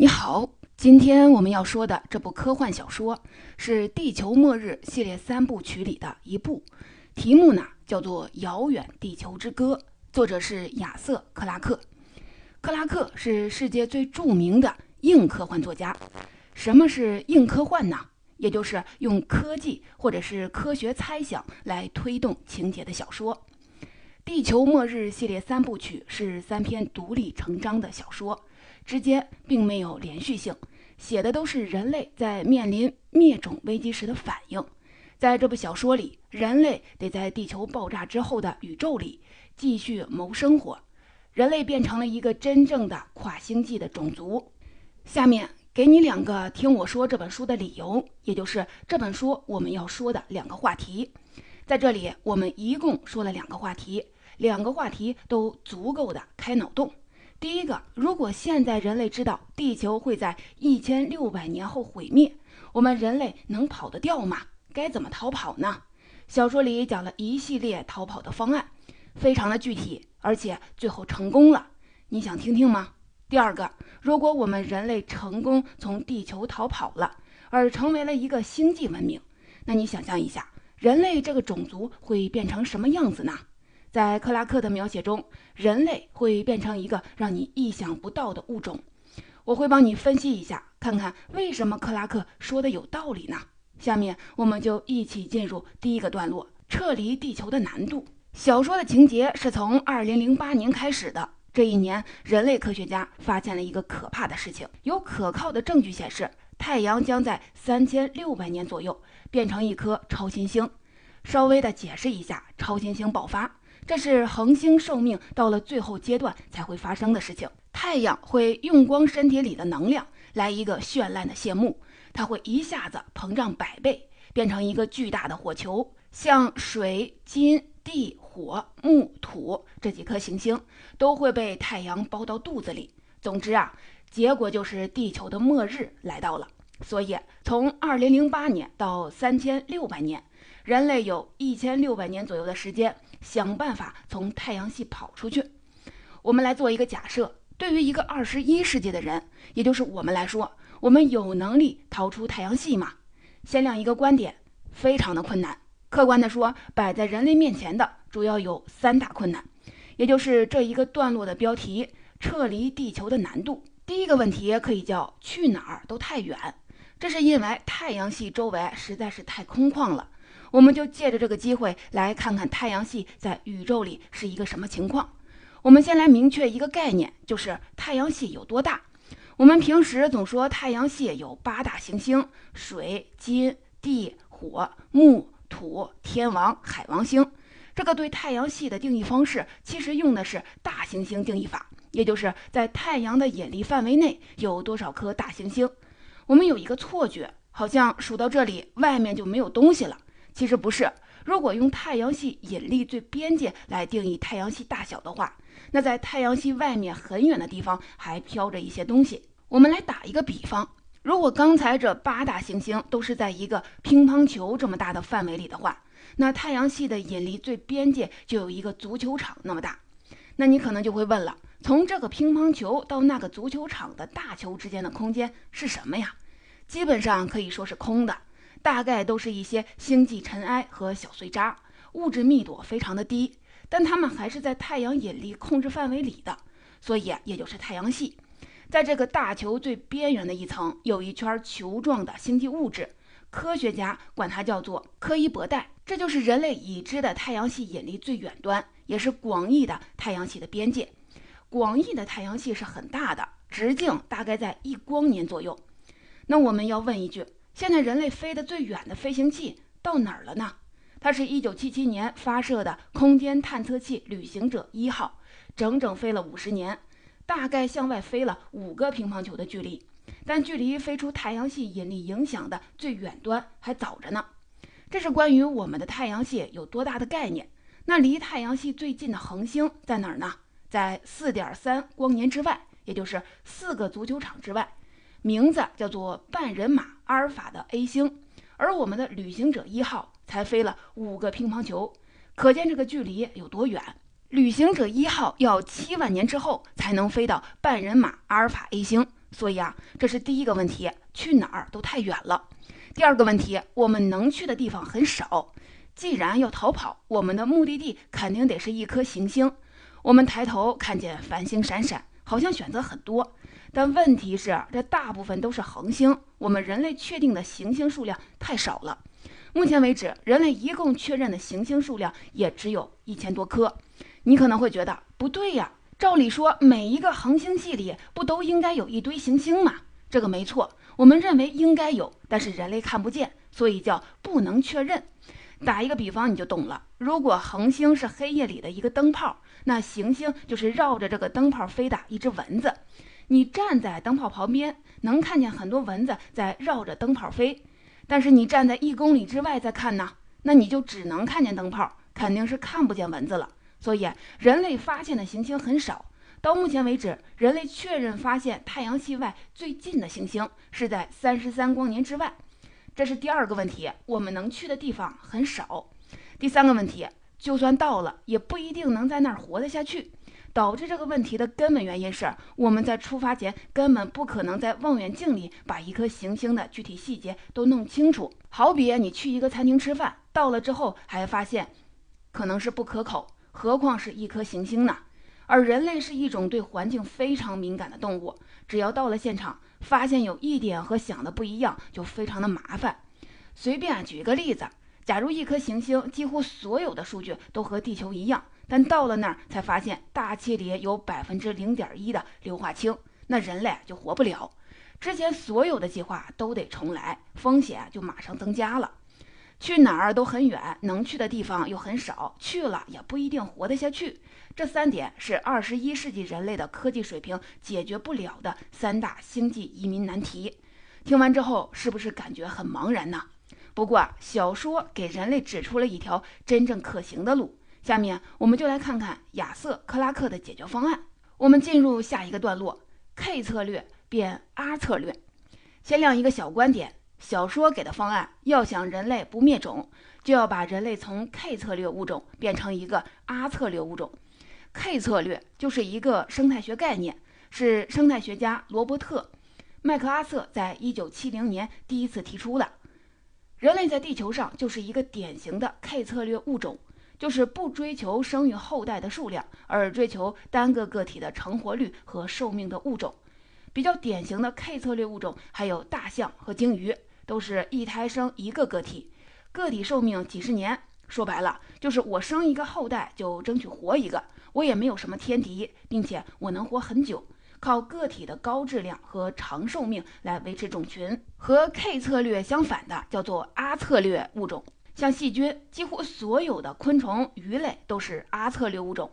你好，今天我们要说的这部科幻小说是《地球末日》系列三部曲里的一部，题目呢叫做《遥远地球之歌》，作者是亚瑟·克拉克。克拉克是世界最著名的硬科幻作家。什么是硬科幻呢？也就是用科技或者是科学猜想来推动情节的小说。《地球末日》系列三部曲是三篇独立成章的小说。之间并没有连续性，写的都是人类在面临灭种危机时的反应。在这部小说里，人类得在地球爆炸之后的宇宙里继续谋生活，人类变成了一个真正的跨星际的种族。下面给你两个听我说这本书的理由，也就是这本书我们要说的两个话题。在这里，我们一共说了两个话题，两个话题都足够的开脑洞。第一个，如果现在人类知道地球会在一千六百年后毁灭，我们人类能跑得掉吗？该怎么逃跑呢？小说里讲了一系列逃跑的方案，非常的具体，而且最后成功了。你想听听吗？第二个，如果我们人类成功从地球逃跑了，而成为了一个星际文明，那你想象一下，人类这个种族会变成什么样子呢？在克拉克的描写中，人类会变成一个让你意想不到的物种。我会帮你分析一下，看看为什么克拉克说的有道理呢？下面我们就一起进入第一个段落：撤离地球的难度。小说的情节是从2008年开始的。这一年，人类科学家发现了一个可怕的事情：有可靠的证据显示，太阳将在3600年左右变成一颗超新星。稍微的解释一下，超新星爆发。这是恒星寿命到了最后阶段才会发生的事情。太阳会用光身体里的能量来一个绚烂的谢幕，它会一下子膨胀百倍，变成一个巨大的火球。像水、金、地、火、木、土这几颗行星都会被太阳包到肚子里。总之啊，结果就是地球的末日来到了。所以，从2008年到3600年，人类有一千六百年左右的时间。想办法从太阳系跑出去。我们来做一个假设：对于一个二十一世纪的人，也就是我们来说，我们有能力逃出太阳系吗？先亮一个观点，非常的困难。客观的说，摆在人类面前的主要有三大困难，也就是这一个段落的标题：撤离地球的难度。第一个问题可以叫去哪儿都太远，这是因为太阳系周围实在是太空旷了。我们就借着这个机会来看看太阳系在宇宙里是一个什么情况。我们先来明确一个概念，就是太阳系有多大。我们平时总说太阳系有八大行星：水、金、地、火、木、土、天王、海王星。这个对太阳系的定义方式，其实用的是大行星定义法，也就是在太阳的引力范围内有多少颗大行星。我们有一个错觉，好像数到这里，外面就没有东西了。其实不是，如果用太阳系引力最边界来定义太阳系大小的话，那在太阳系外面很远的地方还飘着一些东西。我们来打一个比方，如果刚才这八大行星都是在一个乒乓球这么大的范围里的话，那太阳系的引力最边界就有一个足球场那么大。那你可能就会问了，从这个乒乓球到那个足球场的大球之间的空间是什么呀？基本上可以说是空的。大概都是一些星际尘埃和小碎渣，物质密度非常的低，但它们还是在太阳引力控制范围里的，所以也就是太阳系。在这个大球最边缘的一层，有一圈球状的星际物质，科学家管它叫做柯伊伯带，这就是人类已知的太阳系引力最远端，也是广义的太阳系的边界。广义的太阳系是很大的，直径大概在一光年左右。那我们要问一句。现在人类飞得最远的飞行器到哪儿了呢？它是一九七七年发射的空间探测器“旅行者一号”，整整飞了五十年，大概向外飞了五个乒乓球的距离，但距离飞出太阳系引力影响的最远端还早着呢。这是关于我们的太阳系有多大的概念。那离太阳系最近的恒星在哪儿呢？在四点三光年之外，也就是四个足球场之外。名字叫做半人马阿尔法的 A 星，而我们的旅行者一号才飞了五个乒乓球，可见这个距离有多远。旅行者一号要七万年之后才能飞到半人马阿尔法 A 星，所以啊，这是第一个问题，去哪儿都太远了。第二个问题，我们能去的地方很少。既然要逃跑，我们的目的地肯定得是一颗行星。我们抬头看见繁星闪闪，好像选择很多，但问题是这大部分都是恒星，我们人类确定的行星数量太少了。目前为止，人类一共确认的行星数量也只有一千多颗。你可能会觉得不对呀，照理说每一个恒星系里不都应该有一堆行星吗？这个没错，我们认为应该有，但是人类看不见，所以叫不能确认。打一个比方你就懂了，如果恒星是黑夜里的一个灯泡。那行星就是绕着这个灯泡飞的一只蚊子，你站在灯泡旁边，能看见很多蚊子在绕着灯泡飞。但是你站在一公里之外再看呢，那你就只能看见灯泡，肯定是看不见蚊子了。所以人类发现的行星很少。到目前为止，人类确认发现太阳系外最近的行星是在三十三光年之外。这是第二个问题，我们能去的地方很少。第三个问题。就算到了，也不一定能在那儿活得下去。导致这个问题的根本原因是，我们在出发前根本不可能在望远镜里把一颗行星的具体细节都弄清楚。好比你去一个餐厅吃饭，到了之后还发现可能是不可口，何况是一颗行星呢？而人类是一种对环境非常敏感的动物，只要到了现场，发现有一点和想的不一样，就非常的麻烦。随便举一个例子。假如一颗行星几乎所有的数据都和地球一样，但到了那儿才发现大气里有百分之零点一的硫化氢，那人类就活不了。之前所有的计划都得重来，风险就马上增加了。去哪儿都很远，能去的地方又很少，去了也不一定活得下去。这三点是二十一世纪人类的科技水平解决不了的三大星际移民难题。听完之后，是不是感觉很茫然呢？不过，小说给人类指出了一条真正可行的路。下面，我们就来看看亚瑟·克拉克的解决方案。我们进入下一个段落：K 策略变 R 策略。先亮一个小观点：小说给的方案，要想人类不灭种，就要把人类从 K 策略物种变成一个 R 策略物种。K 策略就是一个生态学概念，是生态学家罗伯特·麦克阿瑟在一九七零年第一次提出的。人类在地球上就是一个典型的 K 策略物种，就是不追求生育后代的数量，而追求单个个体的成活率和寿命的物种。比较典型的 K 策略物种还有大象和鲸鱼，都是一胎生一个个体，个体寿命几十年。说白了，就是我生一个后代就争取活一个，我也没有什么天敌，并且我能活很久。靠个体的高质量和长寿命来维持种群，和 K 策略相反的叫做 R 策略物种。像细菌，几乎所有的昆虫、鱼类都是阿策略物种。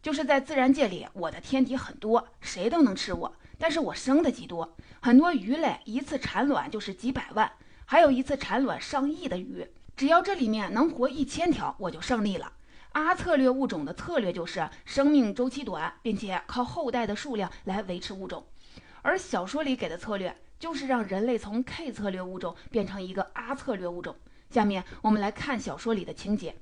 就是在自然界里，我的天敌很多，谁都能吃我，但是我生的极多。很多鱼类一次产卵就是几百万，还有一次产卵上亿的鱼。只要这里面能活一千条，我就胜利了。阿策略物种的策略就是生命周期短，并且靠后代的数量来维持物种，而小说里给的策略就是让人类从 K 策略物种变成一个阿策略物种。下面我们来看小说里的情节。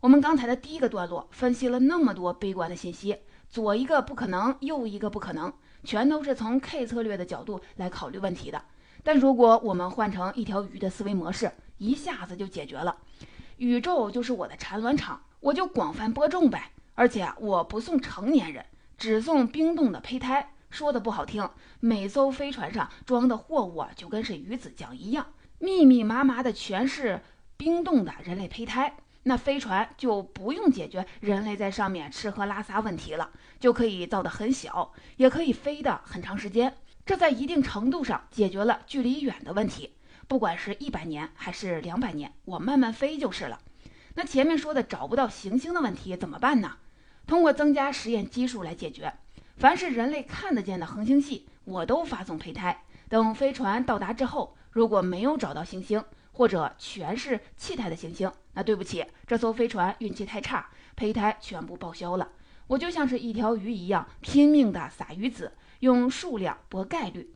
我们刚才的第一个段落分析了那么多悲观的信息，左一个不可能，右一个不可能，全都是从 K 策略的角度来考虑问题的。但如果我们换成一条鱼的思维模式，一下子就解决了。宇宙就是我的产卵场。我就广泛播种呗，而且我不送成年人，只送冰冻的胚胎。说的不好听，每艘飞船上装的货物啊就跟是鱼子酱一样，密密麻麻的全是冰冻的人类胚胎。那飞船就不用解决人类在上面吃喝拉撒问题了，就可以造得很小，也可以飞得很长时间。这在一定程度上解决了距离远的问题，不管是一百年还是两百年，我慢慢飞就是了。那前面说的找不到行星的问题怎么办呢？通过增加实验基数来解决。凡是人类看得见的恒星系，我都发送胚胎。等飞船到达之后，如果没有找到行星，或者全是气态的行星，那对不起，这艘飞船运气太差，胚胎全部报销了。我就像是一条鱼一样，拼命的撒鱼子，用数量搏概率。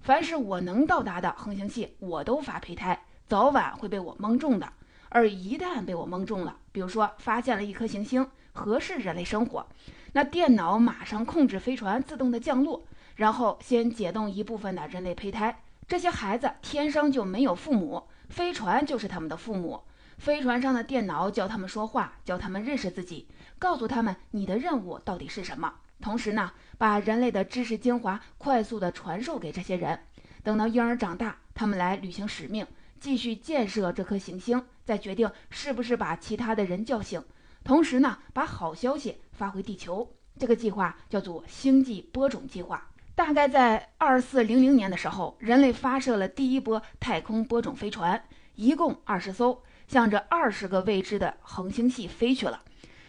凡是我能到达的恒星系，我都发胚胎，早晚会被我蒙中的。而一旦被我蒙中了，比如说发现了一颗行星合适人类生活，那电脑马上控制飞船自动的降落，然后先解冻一部分的人类胚胎。这些孩子天生就没有父母，飞船就是他们的父母。飞船上的电脑教他们说话，教他们认识自己，告诉他们你的任务到底是什么。同时呢，把人类的知识精华快速的传授给这些人。等到婴儿长大，他们来履行使命，继续建设这颗行星，再决定是不是把其他的人叫醒。同时呢，把好消息发回地球。这个计划叫做星际播种计划。大概在二四零零年的时候，人类发射了第一波太空播种飞船，一共二十艘。向着二十个未知的恒星系飞去了，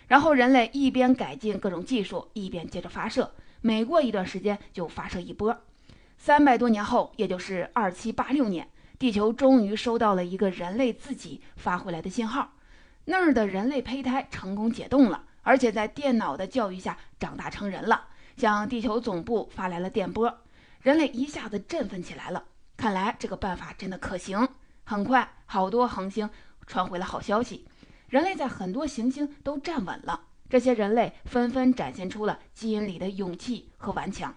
然后人类一边改进各种技术，一边接着发射，每过一段时间就发射一波。三百多年后，也就是二七八六年，地球终于收到了一个人类自己发回来的信号，那儿的人类胚胎成功解冻了，而且在电脑的教育下长大成人了，向地球总部发来了电波，人类一下子振奋起来了，看来这个办法真的可行。很快，好多恒星。传回了好消息，人类在很多行星都站稳了。这些人类纷纷展现出了基因里的勇气和顽强，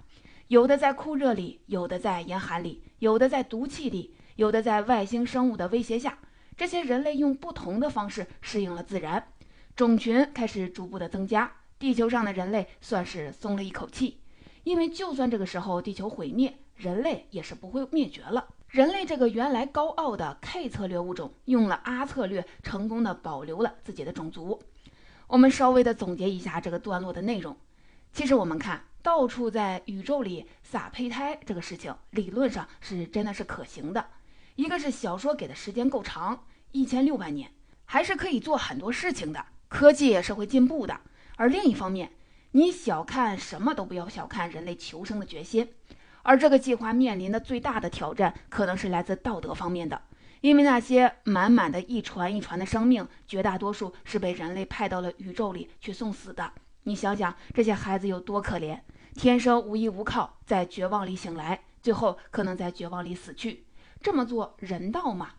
有的在酷热里，有的在严寒里，有的在毒气里，有的在外星生物的威胁下。这些人类用不同的方式适应了自然，种群开始逐步的增加。地球上的人类算是松了一口气，因为就算这个时候地球毁灭，人类也是不会灭绝了。人类这个原来高傲的 K 策略物种，用了 R 策略，成功的保留了自己的种族。我们稍微的总结一下这个段落的内容。其实我们看到处在宇宙里撒胚胎这个事情，理论上是真的是可行的。一个是小说给的时间够长，一千六百年，还是可以做很多事情的。科技也是会进步的。而另一方面，你小看什么都不要小看人类求生的决心。而这个计划面临的最大的挑战，可能是来自道德方面的，因为那些满满的一船一船的生命，绝大多数是被人类派到了宇宙里去送死的。你想想，这些孩子有多可怜，天生无依无靠，在绝望里醒来，最后可能在绝望里死去。这么做人道吗？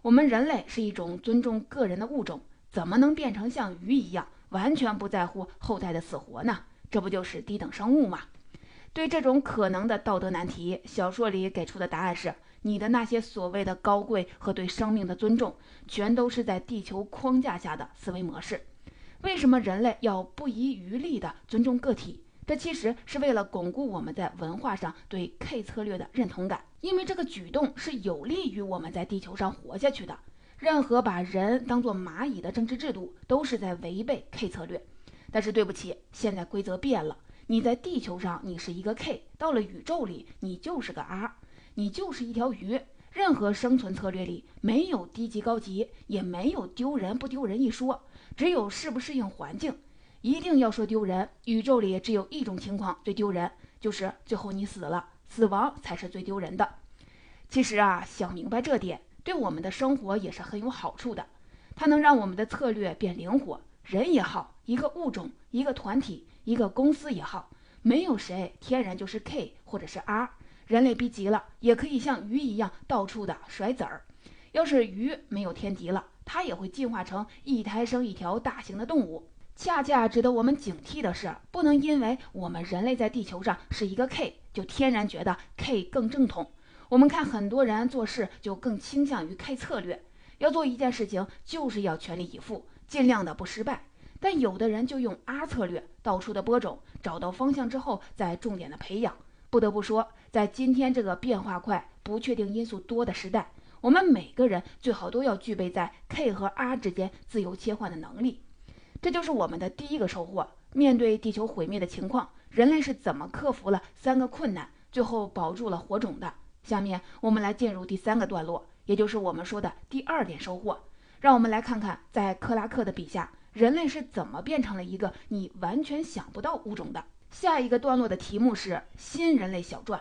我们人类是一种尊重个人的物种，怎么能变成像鱼一样，完全不在乎后代的死活呢？这不就是低等生物吗？对这种可能的道德难题，小说里给出的答案是：你的那些所谓的高贵和对生命的尊重，全都是在地球框架下的思维模式。为什么人类要不遗余力地尊重个体？这其实是为了巩固我们在文化上对 K 策略的认同感，因为这个举动是有利于我们在地球上活下去的。任何把人当做蚂蚁的政治制度，都是在违背 K 策略。但是对不起，现在规则变了。你在地球上，你是一个 K；到了宇宙里，你就是个 R，你就是一条鱼。任何生存策略里没有低级高级，也没有丢人不丢人一说，只有适不适应环境。一定要说丢人，宇宙里只有一种情况最丢人，就是最后你死了，死亡才是最丢人的。其实啊，想明白这点，对我们的生活也是很有好处的。它能让我们的策略变灵活，人也好，一个物种，一个团体。一个公司也好，没有谁天然就是 K 或者是 R。人类逼急了，也可以像鱼一样到处的甩籽儿。要是鱼没有天敌了，它也会进化成一胎生一条大型的动物。恰恰值得我们警惕的是，不能因为我们人类在地球上是一个 K，就天然觉得 K 更正统。我们看很多人做事就更倾向于 K 策略，要做一件事情就是要全力以赴，尽量的不失败。但有的人就用 R 策略，到处的播种，找到方向之后再重点的培养。不得不说，在今天这个变化快、不确定因素多的时代，我们每个人最好都要具备在 K 和 R 之间自由切换的能力。这就是我们的第一个收获。面对地球毁灭的情况，人类是怎么克服了三个困难，最后保住了火种的？下面我们来进入第三个段落，也就是我们说的第二点收获。让我们来看看，在克拉克的笔下。人类是怎么变成了一个你完全想不到物种的？下一个段落的题目是《新人类小传》。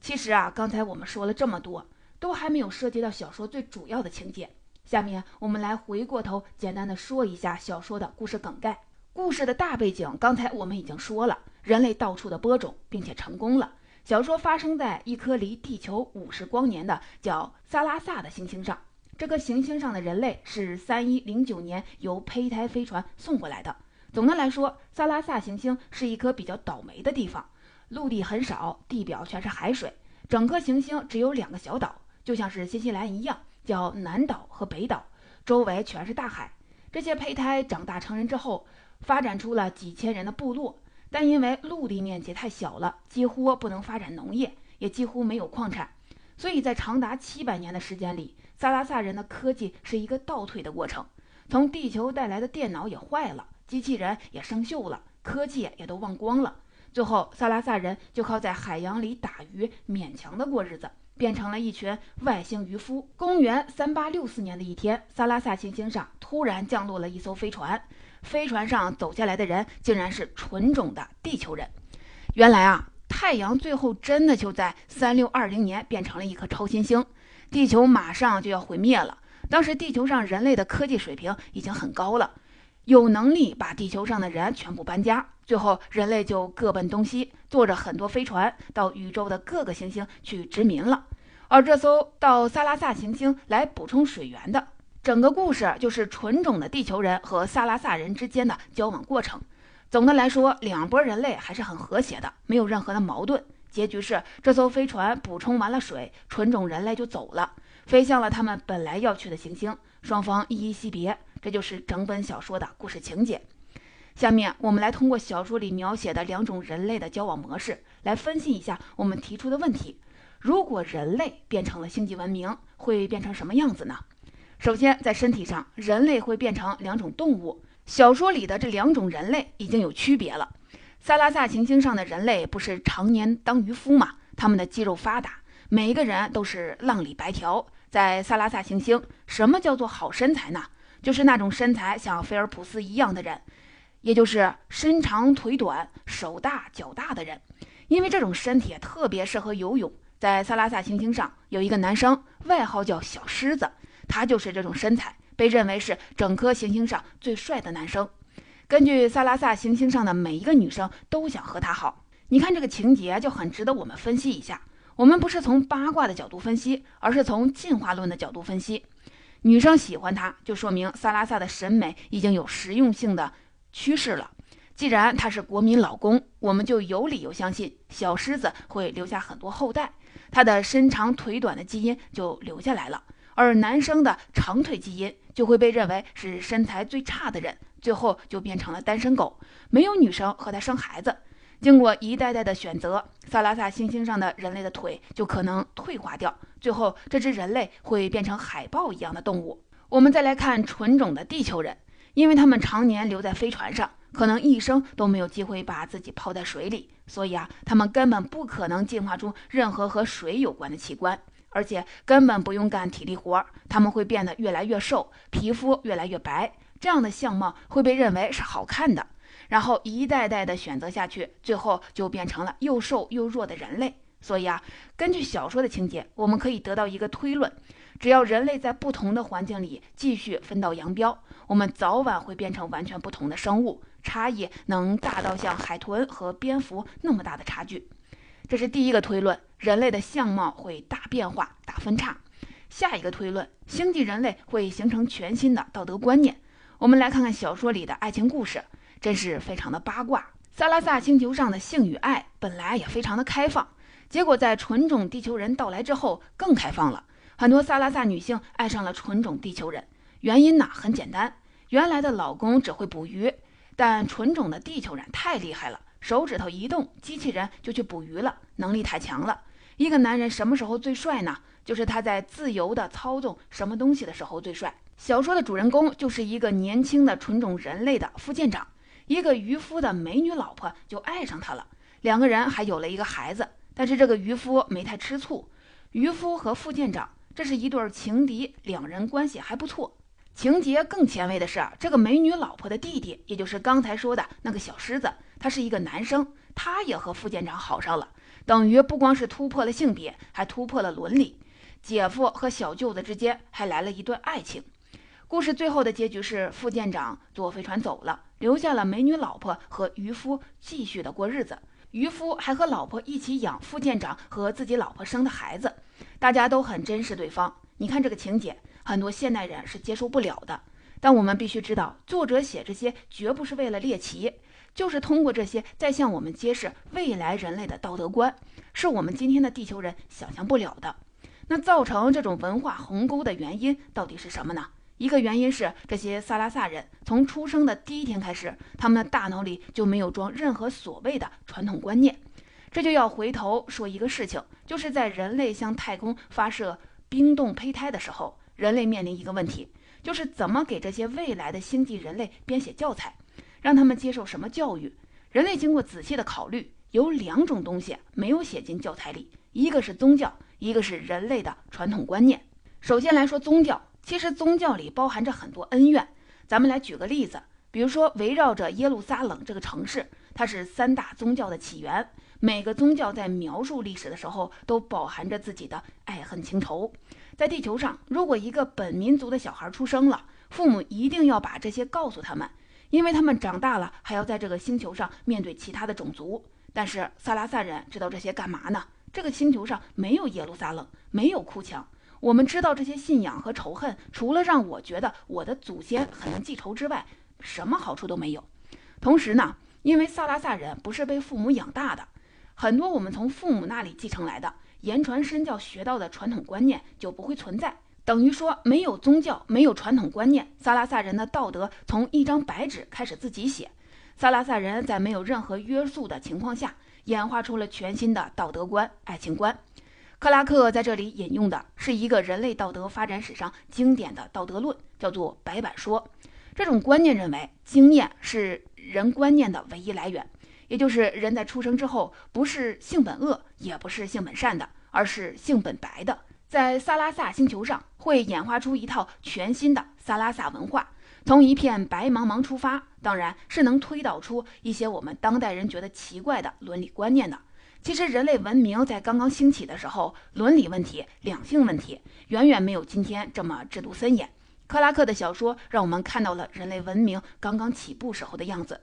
其实啊，刚才我们说了这么多，都还没有涉及到小说最主要的情节。下面我们来回过头，简单的说一下小说的故事梗概。故事的大背景，刚才我们已经说了，人类到处的播种，并且成功了。小说发生在一颗离地球五十光年的叫萨拉萨的行星上。这个行星上的人类是三一零九年由胚胎飞船送过来的。总的来说，萨拉萨行星是一颗比较倒霉的地方，陆地很少，地表全是海水，整颗行星只有两个小岛，就像是新西兰一样，叫南岛和北岛，周围全是大海。这些胚胎长大成人之后，发展出了几千人的部落，但因为陆地面积太小了，几乎不能发展农业，也几乎没有矿产，所以在长达七百年的时间里，萨拉萨人的科技是一个倒退的过程。从地球带来的电脑也坏了，机器人也生锈了，科技也都忘光了。最后，萨拉萨人就靠在海洋里打鱼勉强的过日子。变成了一群外星渔夫。公元三八六四年的一天，萨拉萨行星上突然降落了一艘飞船，飞船上走下来的人竟然是纯种的地球人。原来啊，太阳最后真的就在三六二零年变成了一颗超新星，地球马上就要毁灭了。当时地球上人类的科技水平已经很高了。有能力把地球上的人全部搬家，最后人类就各奔东西，坐着很多飞船到宇宙的各个行星去殖民了。而这艘到萨拉萨行星来补充水源的整个故事，就是纯种的地球人和萨拉萨人之间的交往过程。总的来说，两拨人类还是很和谐的，没有任何的矛盾。结局是这艘飞船补充完了水，纯种人类就走了，飞向了他们本来要去的行星，双方依依惜别。这就是整本小说的故事情节。下面我们来通过小说里描写的两种人类的交往模式，来分析一下我们提出的问题：如果人类变成了星际文明，会变成什么样子呢？首先，在身体上，人类会变成两种动物。小说里的这两种人类已经有区别了。萨拉萨行星上的人类不是常年当渔夫吗？他们的肌肉发达，每一个人都是浪里白条。在萨拉萨行星，什么叫做好身材呢？就是那种身材像菲尔普斯一样的人，也就是身长腿短、手大脚大的人，因为这种身体特别适合游泳。在萨拉萨行星上有一个男生，外号叫小狮子，他就是这种身材，被认为是整颗行星上最帅的男生。根据萨拉萨行星上的每一个女生都想和他好，你看这个情节就很值得我们分析一下。我们不是从八卦的角度分析，而是从进化论的角度分析。女生喜欢他，就说明萨拉萨的审美已经有实用性的趋势了。既然他是国民老公，我们就有理由相信小狮子会留下很多后代，他的身长腿短的基因就留下来了。而男生的长腿基因就会被认为是身材最差的人，最后就变成了单身狗，没有女生和他生孩子。经过一代代的选择，萨拉萨行星上的人类的腿就可能退化掉，最后这只人类会变成海豹一样的动物。我们再来看纯种的地球人，因为他们常年留在飞船上，可能一生都没有机会把自己泡在水里，所以啊，他们根本不可能进化出任何和水有关的器官，而且根本不用干体力活，他们会变得越来越瘦，皮肤越来越白，这样的相貌会被认为是好看的。然后一代代的选择下去，最后就变成了又瘦又弱的人类。所以啊，根据小说的情节，我们可以得到一个推论：只要人类在不同的环境里继续分道扬镳，我们早晚会变成完全不同的生物，差异能大到像海豚和蝙蝠那么大的差距。这是第一个推论，人类的相貌会大变化、大分叉。下一个推论，星际人类会形成全新的道德观念。我们来看看小说里的爱情故事。真是非常的八卦。萨拉萨星球上的性与爱本来也非常的开放，结果在纯种地球人到来之后更开放了。很多萨拉萨女性爱上了纯种地球人，原因呢很简单，原来的老公只会捕鱼，但纯种的地球人太厉害了，手指头一动，机器人就去捕鱼了，能力太强了。一个男人什么时候最帅呢？就是他在自由的操纵什么东西的时候最帅。小说的主人公就是一个年轻的纯种人类的副舰长。一个渔夫的美女老婆就爱上他了，两个人还有了一个孩子。但是这个渔夫没太吃醋，渔夫和副舰长这是一对情敌，两人关系还不错。情节更前卫的是，这个美女老婆的弟弟，也就是刚才说的那个小狮子，他是一个男生，他也和副舰长好上了，等于不光是突破了性别，还突破了伦理。姐夫和小舅子之间还来了一段爱情。故事最后的结局是，副舰长坐飞船走了，留下了美女老婆和渔夫继续的过日子。渔夫还和老婆一起养副舰长和自己老婆生的孩子，大家都很珍视对方。你看这个情节，很多现代人是接受不了的。但我们必须知道，作者写这些绝不是为了猎奇，就是通过这些在向我们揭示未来人类的道德观，是我们今天的地球人想象不了的。那造成这种文化鸿沟的原因到底是什么呢？一个原因是这些萨拉萨人从出生的第一天开始，他们的大脑里就没有装任何所谓的传统观念。这就要回头说一个事情，就是在人类向太空发射冰冻胚胎的时候，人类面临一个问题，就是怎么给这些未来的星际人类编写教材，让他们接受什么教育。人类经过仔细的考虑，有两种东西没有写进教材里，一个是宗教，一个是人类的传统观念。首先来说宗教，其实宗教里包含着很多恩怨。咱们来举个例子，比如说围绕着耶路撒冷这个城市，它是三大宗教的起源。每个宗教在描述历史的时候，都饱含着自己的爱恨情仇。在地球上，如果一个本民族的小孩出生了，父母一定要把这些告诉他们，因为他们长大了还要在这个星球上面对其他的种族。但是萨拉萨人知道这些干嘛呢？这个星球上没有耶路撒冷，没有哭墙。我们知道这些信仰和仇恨，除了让我觉得我的祖先很能记仇之外，什么好处都没有。同时呢，因为萨拉萨人不是被父母养大的。很多我们从父母那里继承来的言传身教学到的传统观念就不会存在，等于说没有宗教，没有传统观念，萨拉萨人的道德从一张白纸开始自己写。萨拉萨人在没有任何约束的情况下，演化出了全新的道德观、爱情观。克拉克在这里引用的是一个人类道德发展史上经典的道德论，叫做白板说。这种观念认为，经验是人观念的唯一来源。也就是人在出生之后，不是性本恶，也不是性本善的，而是性本白的。在萨拉萨星球上，会演化出一套全新的萨拉萨文化，从一片白茫茫出发，当然是能推导出一些我们当代人觉得奇怪的伦理观念的。其实，人类文明在刚刚兴起的时候，伦理问题、两性问题远远没有今天这么制度森严。克拉克的小说让我们看到了人类文明刚刚起步时候的样子。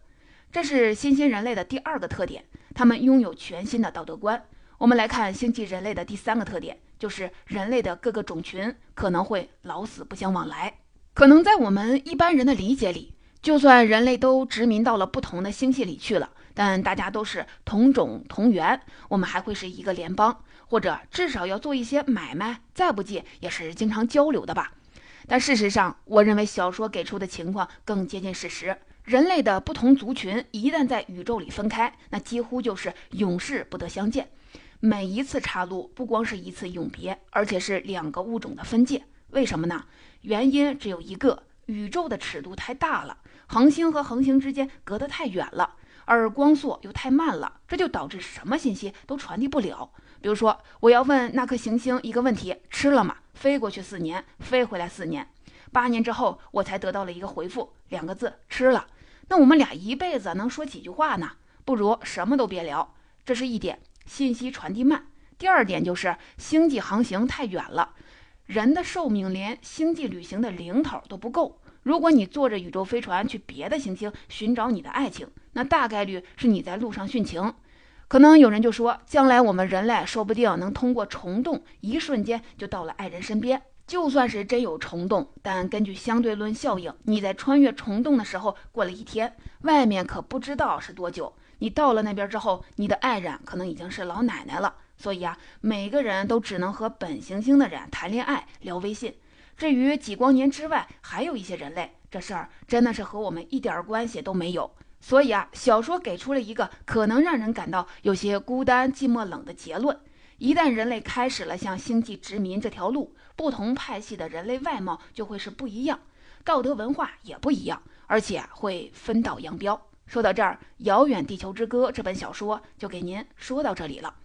这是新兴人类的第二个特点，他们拥有全新的道德观。我们来看星际人类的第三个特点，就是人类的各个种群可能会老死不相往来。可能在我们一般人的理解里，就算人类都殖民到了不同的星系里去了，但大家都是同种同源，我们还会是一个联邦，或者至少要做一些买卖，再不济也是经常交流的吧。但事实上，我认为小说给出的情况更接近事实。人类的不同族群一旦在宇宙里分开，那几乎就是永世不得相见。每一次插入不光是一次永别，而且是两个物种的分界。为什么呢？原因只有一个：宇宙的尺度太大了，恒星和恒星之间隔得太远了，而光速又太慢了，这就导致什么信息都传递不了。比如说，我要问那颗行星一个问题：吃了吗？飞过去四年，飞回来四年，八年之后我才得到了一个回复，两个字：吃了。那我们俩一辈子能说几句话呢？不如什么都别聊。这是一点，信息传递慢。第二点就是星际航行太远了，人的寿命连星际旅行的零头都不够。如果你坐着宇宙飞船去别的行星寻找你的爱情，那大概率是你在路上殉情。可能有人就说，将来我们人类说不定能通过虫洞，一瞬间就到了爱人身边。就算是真有虫洞，但根据相对论效应，你在穿越虫洞的时候过了一天，外面可不知道是多久。你到了那边之后，你的爱人可能已经是老奶奶了。所以啊，每个人都只能和本行星的人谈恋爱、聊微信。至于几光年之外还有一些人类，这事儿真的是和我们一点关系都没有。所以啊，小说给出了一个可能让人感到有些孤单、寂寞、冷的结论。一旦人类开始了向星际殖民这条路，不同派系的人类外貌就会是不一样，道德文化也不一样，而且会分道扬镳。说到这儿，《遥远地球之歌》这本小说就给您说到这里了。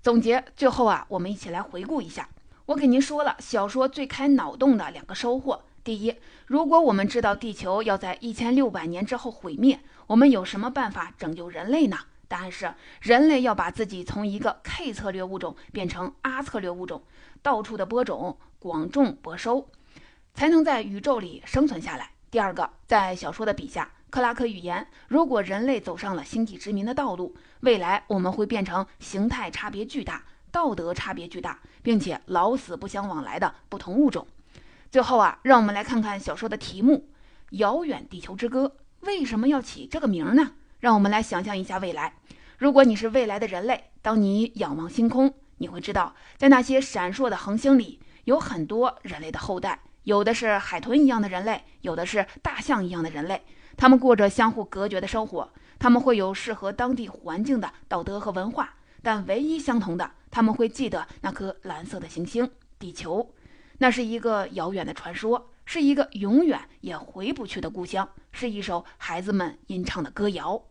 总结最后啊，我们一起来回顾一下。我给您说了小说最开脑洞的两个收获：第一，如果我们知道地球要在一千六百年之后毁灭，我们有什么办法拯救人类呢？答案是，人类要把自己从一个 K 策略物种变成 R 策略物种，到处的播种，广种播收，才能在宇宙里生存下来。第二个，在小说的笔下，克拉克预言，如果人类走上了星际殖民的道路，未来我们会变成形态差别巨大、道德差别巨大，并且老死不相往来的不同物种。最后啊，让我们来看看小说的题目《遥远地球之歌》，为什么要起这个名呢？让我们来想象一下未来。如果你是未来的人类，当你仰望星空，你会知道，在那些闪烁的恒星里，有很多人类的后代，有的是海豚一样的人类，有的是大象一样的人类。他们过着相互隔绝的生活，他们会有适合当地环境的道德和文化，但唯一相同的，他们会记得那颗蓝色的行星——地球。那是一个遥远的传说，是一个永远也回不去的故乡，是一首孩子们吟唱的歌谣。